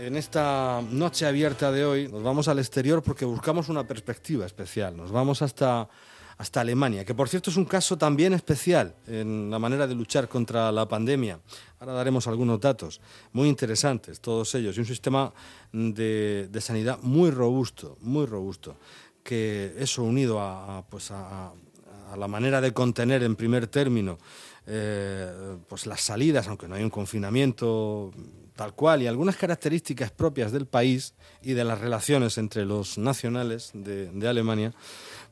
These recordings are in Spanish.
en esta noche abierta de hoy nos vamos al exterior porque buscamos una perspectiva especial. Nos vamos hasta, hasta Alemania, que por cierto es un caso también especial en la manera de luchar contra la pandemia. Ahora daremos algunos datos muy interesantes, todos ellos, y un sistema de, de sanidad muy robusto, muy robusto, que eso unido a, pues a, la manera de contener en primer término eh, pues las salidas, aunque no hay un confinamiento tal cual, y algunas características propias del país y de las relaciones entre los nacionales de, Alemania,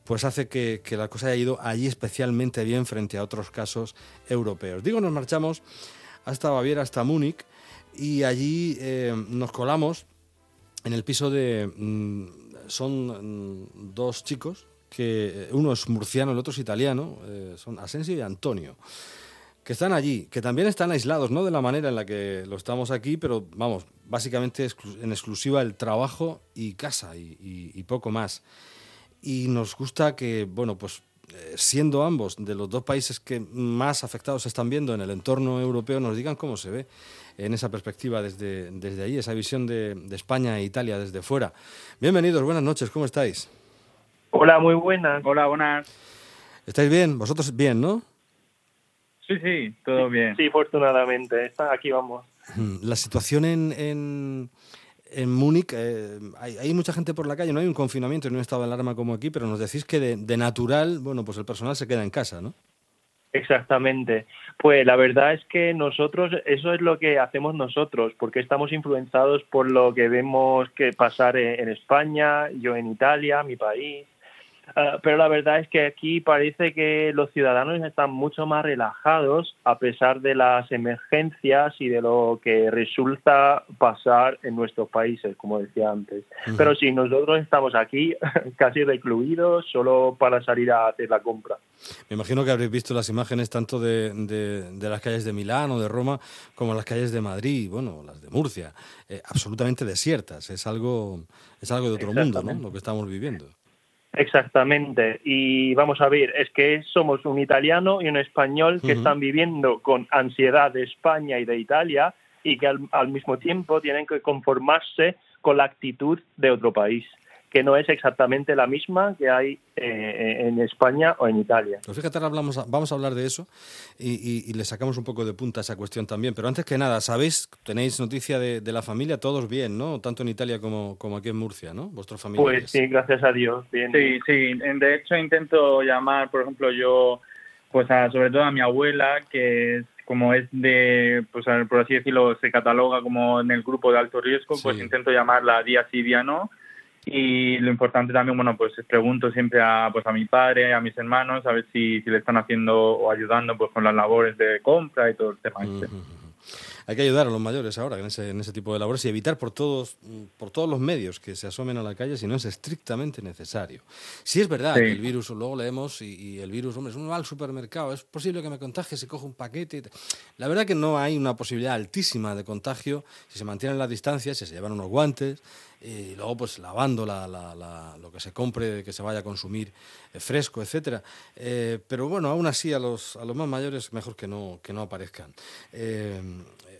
pues hace que, la cosa haya ido allí especialmente bien frente a otros casos europeos. Digo, nos marchamos hasta Baviera, hasta Múnich, y allí eh, nos colamos en el piso de... Mm, son mm, dos chicos, que eh, uno es murciano, el otro es italiano, son Asensio y Antonio que están allí, que también están aislados, no de la manera en la que lo estamos aquí, pero vamos, básicamente en exclusiva el trabajo y casa y, poco más. Y nos gusta que, bueno, pues eh, siendo ambos de los dos países que más afectados se están viendo en el entorno europeo, nos digan cómo se ve en esa perspectiva desde, desde ahí, esa visión de, de España e Italia desde fuera. Bienvenidos, buenas noches, ¿cómo estáis? Hola, muy buenas. Hola, buenas. ¿Estáis bien? ¿Vosotros bien, no? Sí, sí, todo bien. Sí, afortunadamente, aquí vamos. La situación en, en, en Múnich, eh, hay, mucha gente por la calle, no hay un confinamiento, no hay un estado de alarma como aquí, pero nos decís que de, natural, bueno, pues el personal se queda en casa, ¿no? Exactamente. Pues la verdad es que nosotros, eso es lo que hacemos nosotros, porque estamos influenciados por lo que vemos que pasar en España, yo en Italia, mi país, Ah, pero la verdad es que aquí parece que los ciudadanos están mucho más relajados a pesar de las emergencias y de lo que resulta pasar en nuestros países, como decía antes. Pero sí, nosotros estamos aquí casi recluidos solo para salir a hacer la compra. Me imagino que habréis visto las imágenes tanto de, de, las calles de Milán o de Roma como las calles de Madrid, bueno, las de Murcia, eh, absolutamente desiertas. Es algo, es algo de otro mundo, ¿no? Lo que estamos viviendo. Exactamente. Y vamos a ver, es que somos un italiano y un español que están viviendo con ansiedad de España y de Italia y que al, mismo tiempo tienen que conformarse con la actitud de otro país que no es exactamente la misma que hay eh, en España o en Italia. Pues fíjate, hablamos, vamos a hablar de eso y, le sacamos un poco de punta a esa cuestión también. Pero antes que nada, ¿sabéis, tenéis noticia de, la familia? Todos bien, ¿no? Tanto en Italia como, como aquí en Murcia, ¿no? Vuestros familiares. Pues sí, gracias a Dios, bien. Sí, sí. De hecho, intento llamar, por ejemplo, yo, pues sobre todo a mi abuela, que es como es de, pues por así decirlo, se cataloga como en el grupo de alto riesgo, pues intento llamarla día sí, día no y lo importante también, bueno, pues pregunto siempre a, pues a mi padre, a mis hermanos, a ver si, si le están haciendo o ayudando pues con las labores de compra y todo el tema. Este. Hay que ayudar a los mayores ahora en ese, en ese tipo de labores y evitar por todos, por todos los medios que se asomen a la calle si no es estrictamente necesario. Si es verdad que el virus, luego leemos, y, el virus, hombre, es uno va al supermercado, es posible que me contagie si cojo un paquete. La verdad que no hay una posibilidad altísima de contagio si se mantienen las distancias, si se llevan unos guantes, y luego pues lavando lo que se compre, que se vaya a consumir eh, fresco, etcétera. Eh, pero bueno, aún así a los, a los más mayores mejor que no, que no aparezcan. Eh,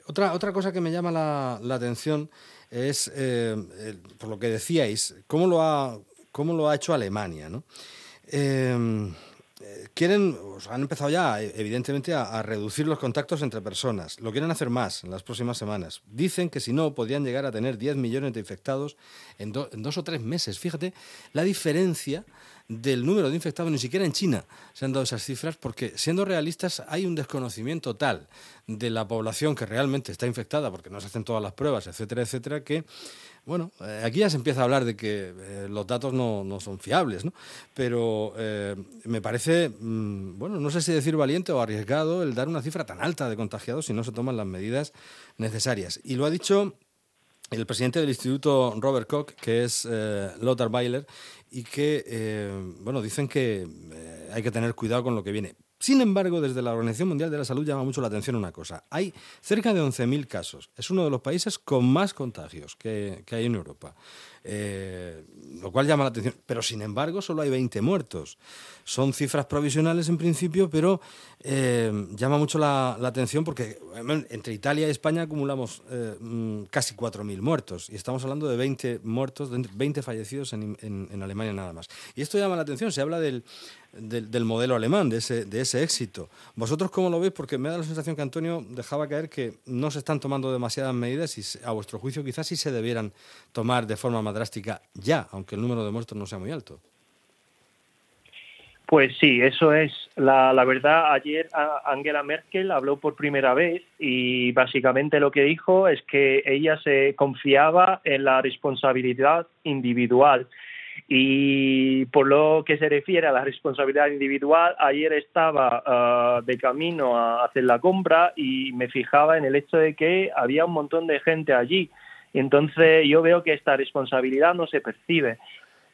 otra, otra cosa que me llama la, atención es, eh, por lo que decíais, cómo lo ha, cómo lo ha hecho Alemania. ¿no? Em, quieren, han empezado ya, evidentemente, a, reducir los contactos entre personas. Lo quieren hacer más en las próximas semanas. Dicen que si no, podrían llegar a tener 10 millones de infectados en, en dos o tres meses. Fíjate la diferencia del número de infectados, ni siquiera en China se han dado esas cifras, porque siendo realistas hay un desconocimiento tal de la población que realmente está infectada, porque no se hacen todas las pruebas, etcétera, etcétera, que, bueno, eh, aquí ya se empieza a hablar de que eh, los datos no, no, son fiables, ¿no? Pero eh, me parece, mm, bueno, no sé si decir valiente o arriesgado el dar una cifra tan alta de contagiados si no se toman las medidas necesarias. Y lo ha dicho el presidente del Instituto Robert Koch, que es Lothar Weiler, y que, eh, bueno, dicen que eh, hay que tener cuidado con lo que viene. Sin embargo, desde la Organización Mundial de la Salud llama mucho la atención una cosa. Hay cerca de 11.000 casos. Es uno de los países con más contagios que, hay en Europa. Eh, lo cual llama la atención. Pero sin embargo, solo hay 20 muertos. Son cifras provisionales en principio, pero eh, llama mucho la, atención porque entre Italia y España acumulamos eh, mm, casi 4.000 muertos. Y estamos hablando de 20 muertos, 20 fallecidos en, en Alemania nada más. Y esto llama la atención. Se habla del del, modelo alemán, de ese, de ese éxito. ¿Vosotros cómo lo veis? Porque me da la sensación que Antonio dejaba caer que no se están tomando demasiadas medidas y a vuestro juicio quizás sí se debieran tomar de forma más drástica ya, aunque el número de muertos no sea muy alto. Pues sí, eso es. La, la, verdad, ayer Angela Merkel habló por primera vez y básicamente lo que dijo es que ella se confiaba en la responsabilidad individual y por lo que se refiere a la responsabilidad individual, ayer estaba ah, de camino a hacer la compra y me fijaba en el hecho de que había un montón de gente allí. Entonces yo veo que esta responsabilidad no se percibe.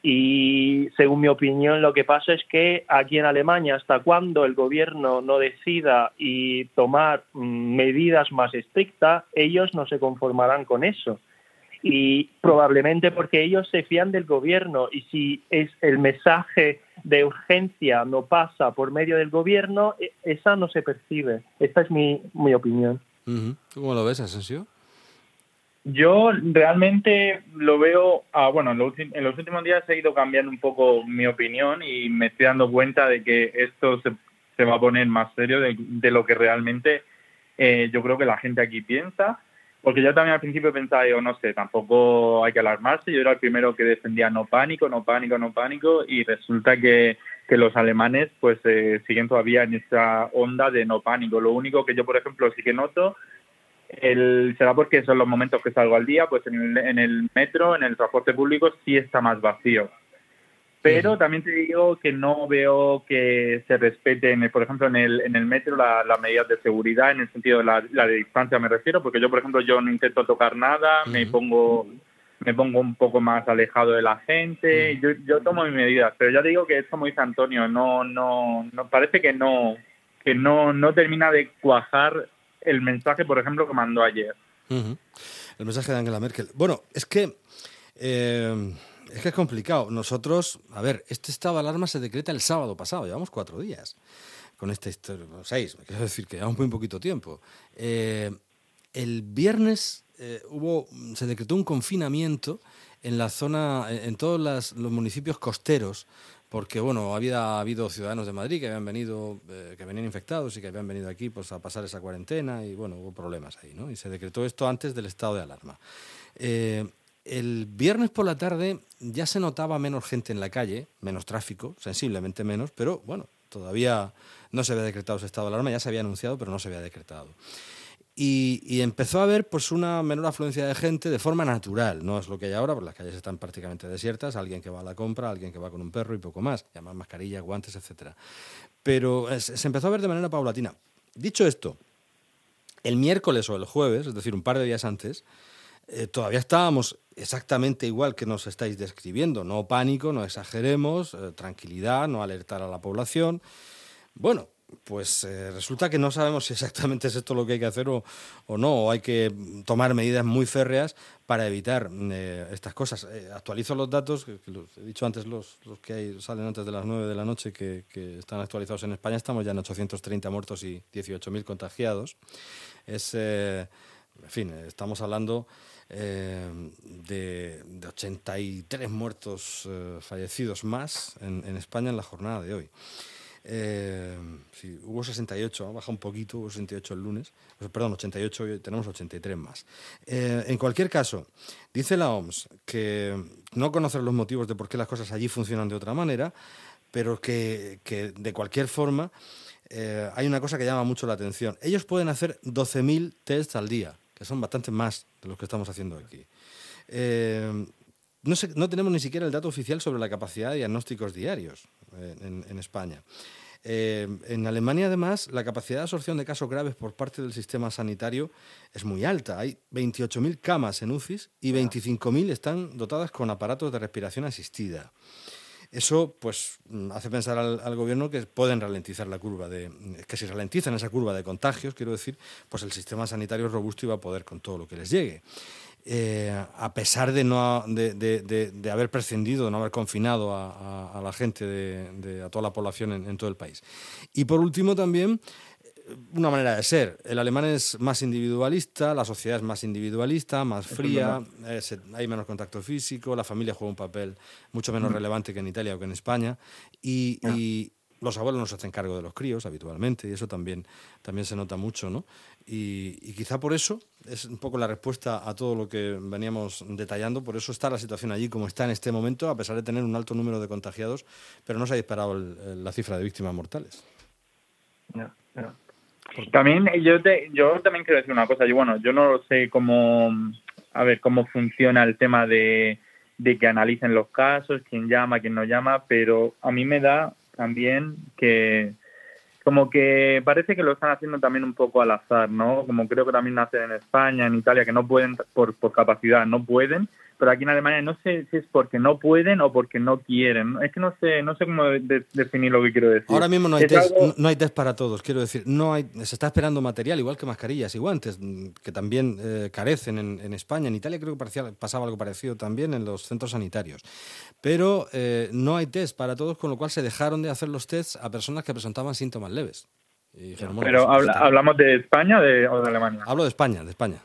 Y según mi opinión, lo que pasa es que aquí en Alemania, hasta cuando el gobierno no decida y tomar mm, medidas más estrictas, ellos no se conformarán con eso y probablemente porque ellos se fían del gobierno y si es el mensaje de urgencia no pasa por medio del gobierno, e, esa no se percibe. Esta es mi, mi opinión. ¿Cómo lo ves, Asensio? Yo realmente lo veo, ah, bueno, en los, últimos días he ido cambiando un poco mi opinión y me estoy dando cuenta de que esto se, se va a poner más serio de, de lo que realmente eh, yo creo que la gente aquí piensa porque yo también al principio pensaba, yo no sé, tampoco hay que alarmarse. Yo era el primero que defendía no pánico, no pánico, no pánico, y resulta que, los alemanes pues eh, siguen todavía en esa onda de no pánico. Lo único que yo, por ejemplo, sí que noto, el, será porque son los momentos que salgo al día, pues en el, en el metro, en el transporte público, sí está más vacío. Pero también te digo que no veo que se respeten, por ejemplo, en el, en el metro las medidas de seguridad, en el sentido de la, de distancia me refiero, porque yo, por ejemplo, yo no intento tocar nada, me pongo me pongo un poco más alejado de la gente, yo, yo tomo mis medidas, pero ya digo que es como dice Antonio, no, no, no parece que no, que no, no termina de cuajar el mensaje, por ejemplo, que mandó ayer. El mensaje de Angela Merkel. Bueno, es que eh, es que es complicado. Nosotros, a ver, este estado de alarma se decreta el sábado pasado, llevamos cuatro días con esta historia, seis, quiero decir que llevamos muy poquito tiempo. Eh, el viernes eh, hubo, se decretó un confinamiento en la zona, en todos los municipios costeros, porque bueno, había habido ciudadanos de Madrid que habían venido, eh, que venían infectados y que habían venido aquí pues, a pasar esa cuarentena y bueno, hubo problemas ahí, ¿no? Y se decretó esto antes del estado de alarma. El viernes por la tarde ya se notaba menos gente en la calle, menos tráfico, sensiblemente menos, pero bueno, todavía no se había decretado ese estado de alarma, ya se había anunciado, pero no se había decretado. Y, empezó a haber pues una menor afluencia de gente de forma natural, no es lo que hay ahora, porque las calles están prácticamente desiertas, alguien que va a la compra, alguien que va con un perro y poco más, ya más mascarilla, guantes, etc. Pero se empezó a ver de manera paulatina. Dicho esto, el miércoles o el jueves, es decir, un par de días antes, eh, todavía estábamos exactamente igual que nos estáis describiendo. No pánico, no exageremos, eh, tranquilidad, no alertar a la población. Bueno, pues eh, resulta que no sabemos si exactamente es esto lo que hay que hacer o, no, o hay que tomar medidas muy férreas para evitar estas cosas. actualizo los datos, que, he dicho antes, los, los que salen antes de las 9 de la noche, que, que, están actualizados en España, estamos ya en 830 muertos y 18.000 contagiados. Es, en fin, estamos hablando eh, de, 83 muertos eh, fallecidos más en, España en la jornada de hoy. Eh, hubo 68, ha bajado un poquito, hubo 68 el lunes, perdón, 88, hoy tenemos 83 más. en cualquier caso, dice la OMS que no conocer los motivos de por qué las cosas allí funcionan de otra manera, pero que, que de cualquier forma hay una cosa que llama mucho la atención. Ellos pueden hacer 12.000 tests al día que son bastante más de los que estamos haciendo aquí. Eh, no, no, tenemos ni siquiera el dato oficial sobre la capacidad de diagnósticos diarios eh, en, España. Eh, en Alemania, además, la capacidad de absorción de casos graves por parte del sistema sanitario es muy alta. Hay 28.000 camas en UCIs y 25.000 están dotadas con aparatos de respiración asistida. Eso pues hace pensar al, gobierno que pueden ralentizar la curva de que si ralentizan esa curva de contagios, quiero decir, pues el sistema sanitario es robusto y va a poder con todo lo que les llegue. Eh, a pesar de no de, haber prescindido, de no haber confinado a, la gente, de, a toda la población en, todo el país. Y por último también una manera de ser. El alemán es más individualista, la sociedad es más individualista, más fría, hay menos contacto físico, la familia juega un papel mucho menos relevante que en Italia o que en España. y, los abuelos no se hacen cargo de los críos habitualmente y eso también, también se nota mucho, ¿no? Y, quizá por eso es un poco la respuesta a todo lo que veníamos detallando, por eso está la situación allí como está en este momento, a pesar de tener un alto número de contagiados, pero no se ha disparado la cifra de víctimas mortales. También yo yo también quiero decir una cosa, yo bueno, yo no sé cómo a ver cómo funciona el tema de, de que analicen los casos, quién llama, quién no llama, pero a mí me da también que como que parece que lo están haciendo también un poco al azar, ¿no? Como creo que también hacen en España, en Italia, que no pueden por, por capacidad, no pueden, pero aquí en Alemania no sé si es porque no pueden o porque no quieren. Es que no sé, no sé cómo definir lo que quiero decir. Ahora mismo no hay, test, no hay test para todos, quiero decir, no hay, se está esperando material, igual que mascarillas y guantes, mm, que también eh, carecen en, España. En Italia creo que pasaba algo parecido también en los centros sanitarios. Pero eh, no hay test para todos, con lo cual se dejaron de hacer los tests a personas que presentaban síntomas leves. pero pues, hablamos de España o de Alemania. Hablo de España, de España.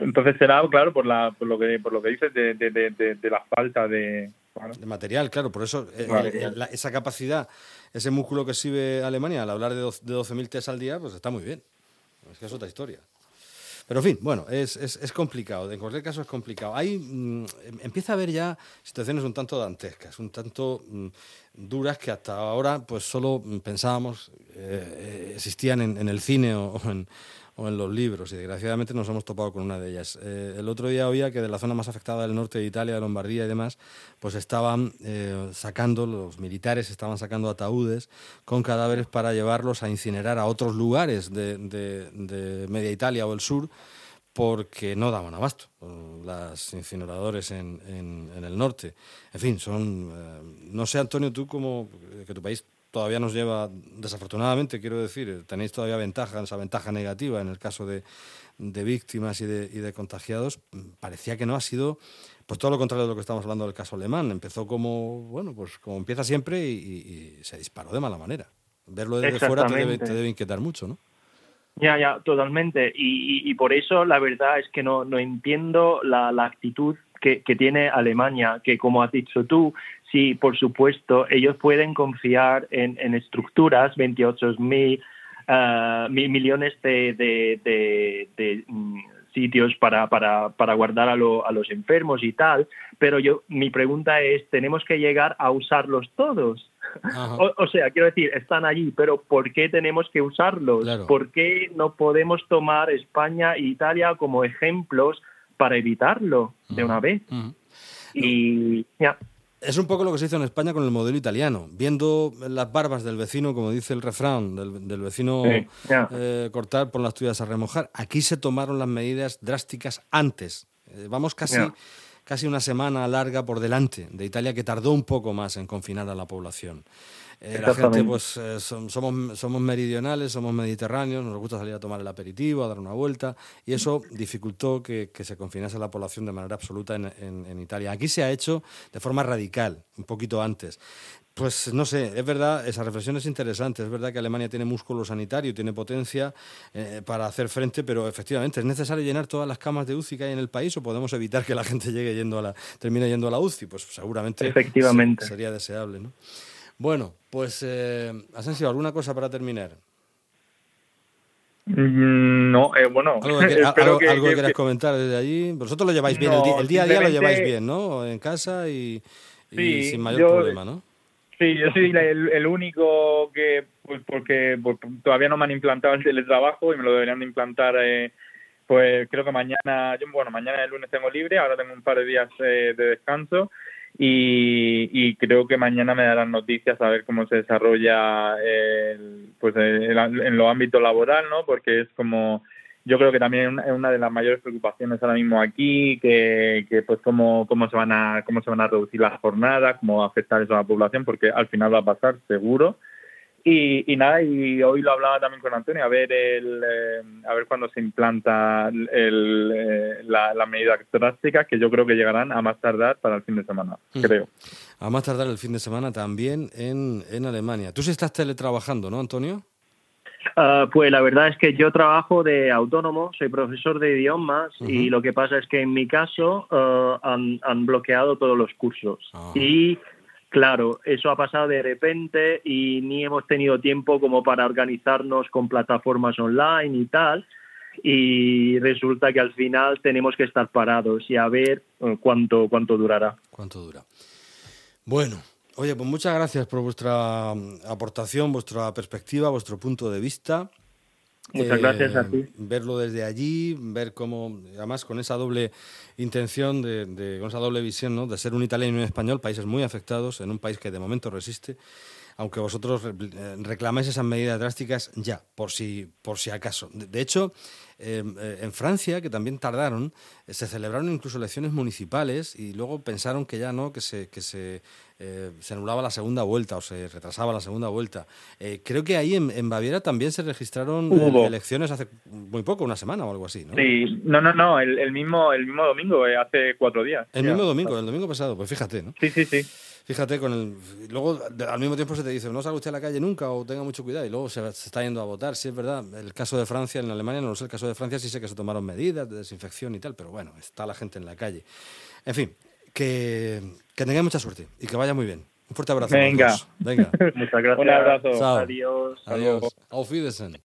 Entonces será, claro, por, la, por, lo, que, por lo que dices de, de, de, la falta de... De material, claro, por eso eh, eh, esa capacidad, ese músculo que sirve Alemania al hablar de, de 12.000 test al día, pues está muy bien. Es que es otra historia. Pero en fin, bueno, es, es, es, complicado, en cualquier caso es complicado. Hay, mm, empieza a haber ya situaciones un tanto dantescas, un tanto mm, duras que hasta ahora pues solo pensábamos eh, existían en, en, el cine o en, o en los libros y desgraciadamente nos hemos topado con una de ellas. Eh, el otro día oía que de la zona más afectada del norte de Italia, de Lombardía y demás, pues estaban eh, sacando, los militares estaban sacando ataúdes con cadáveres para llevarlos a incinerar a otros lugares de, Media Italia o el sur porque no daban abasto las incineradores en, en, el norte. En fin, son... Eh, no sé, Antonio, tú como que tu país todavía nos lleva, desafortunadamente, quiero decir, tenéis todavía ventaja, esa ventaja negativa en el caso de, víctimas y de, y de, contagiados, parecía que no ha sido, pues todo lo contrario de lo que estamos hablando del caso alemán. Empezó como, bueno, pues como empieza siempre y, se disparó de mala manera. Verlo desde fuera te debe, inquietar mucho, ¿no? Ya, ya, totalmente. Y, por eso la verdad es que no, no entiendo la, la actitud que, que, tiene Alemania, que como has dicho tú, sí, por supuesto, ellos pueden confiar en, en estructuras, 28 mil uh, millones de, de, mm, sitios para, para, para guardar a, a, los enfermos y tal, pero yo mi pregunta es, ¿tenemos que llegar a usarlos todos? O, sea, quiero decir, están allí, pero ¿por qué tenemos que usarlos? ¿Por qué no podemos tomar España e Italia como ejemplos para evitarlo de una vez? Y ya. Es un poco lo que se hizo en España con el modelo italiano, viendo las barbas del vecino, como dice el refrán, del, vecino eh, cortar por las tuyas a remojar. Aquí se tomaron las medidas drásticas antes. Eh, vamos casi, casi una semana larga por delante de Italia, que tardó un poco más en confinar a la población. Eh, la gente, pues eh, somos, somos meridionales, somos mediterráneos, nos gusta salir a tomar el aperitivo, a dar una vuelta, y eso dificultó que, se confinase la población de manera absoluta en, Italia. Aquí se ha hecho de forma radical, un poquito antes. Pues no sé, es verdad, esa reflexión es interesante, es verdad que Alemania tiene músculo sanitario, tiene potencia eh, para hacer frente, pero efectivamente, ¿es necesario llenar todas las camas de UCI que hay en el país o podemos evitar que la gente llegue yendo a la, termine yendo a la UCI? Pues seguramente Efectivamente. sería deseable, ¿no? Bueno, pues eh, Asensio, ¿alguna cosa para terminar? Mm, no, eh, bueno. ¿Algo que, quieras comentar desde allí? Vosotros lo lleváis bien, el, día, a día lo lleváis bien, ¿no? En casa y, sin mayor problema, ¿no? Sí, yo soy el, único que, pues porque, todavía no me han implantado el teletrabajo y me lo deberían de implantar, eh, pues creo que mañana, yo, bueno, mañana el lunes tengo libre, ahora tengo un par de días eh, de descanso y, creo que mañana me darán noticias a ver cómo se desarrolla el, pues en los ámbitos laboral, ¿no? Porque es como yo creo que también es una de las mayores preocupaciones ahora mismo aquí, que, que pues cómo, cómo se van a cómo se van a reducir las jornadas, cómo va a afectar eso a la población, porque al final va a pasar seguro. Y, y nada, y hoy lo hablaba también con Antonio, a ver el, eh, a ver cuándo se implanta el, eh, la, las medidas drásticas, que yo creo que llegarán a más tardar para el fin de semana, mm. creo. A más tardar el fin de semana también en, en Alemania. Tú sí estás teletrabajando, ¿no, Antonio? Uh, pues la verdad es que yo trabajo de autónomo, soy profesor de idiomas y lo que pasa es que en mi caso uh, han, han, bloqueado todos los cursos. Ah. Y Claro, eso ha pasado de repente y ni hemos tenido tiempo como para organizarnos con plataformas online y tal. Y resulta que al final tenemos que estar parados y a ver eh, cuánto, cuánto durará. ¿Cuánto dura? Bueno, oye, pues muchas gracias por vuestra mm, aportación, vuestra perspectiva, vuestro punto de vista. Muchas gracias a eh, ti. Verlo desde allí, ver cómo, además con esa doble intención, de, con esa doble visión, ¿no? de ser un italiano y un español, países muy afectados, en un país que de momento resiste, aunque vosotros eh, reclamáis esas medidas drásticas ya, por si, por si acaso. De, hecho, eh, en Francia, que también tardaron, se celebraron incluso elecciones municipales y luego pensaron que ya no, que se, que se eh, se anulaba la segunda vuelta o se retrasaba la segunda vuelta. Eh, creo que ahí en, Baviera también se registraron eh, elecciones hace muy poco, una semana o algo así, ¿no? Sí, no, no, no, el, mismo, el mismo domingo, hace cuatro días. El mismo domingo, el domingo pasado, pues fíjate, ¿no? Sí, sí, sí. Fíjate, con el, luego al mismo tiempo se te dice, no salga usted a la calle nunca o tenga mucho cuidado y luego se, está yendo a votar. Sí, es verdad, el caso de Francia, en Alemania, no sé, el caso de Francia sí sé que se tomaron medidas de desinfección y tal, pero bueno, está la gente en la calle. En fin, que, que tengáis mucha suerte y que vaya muy bien. Un fuerte abrazo. Venga. Venga. Muchas gracias. Un abrazo. Adiós. Adiós. Auf Wiedersehen.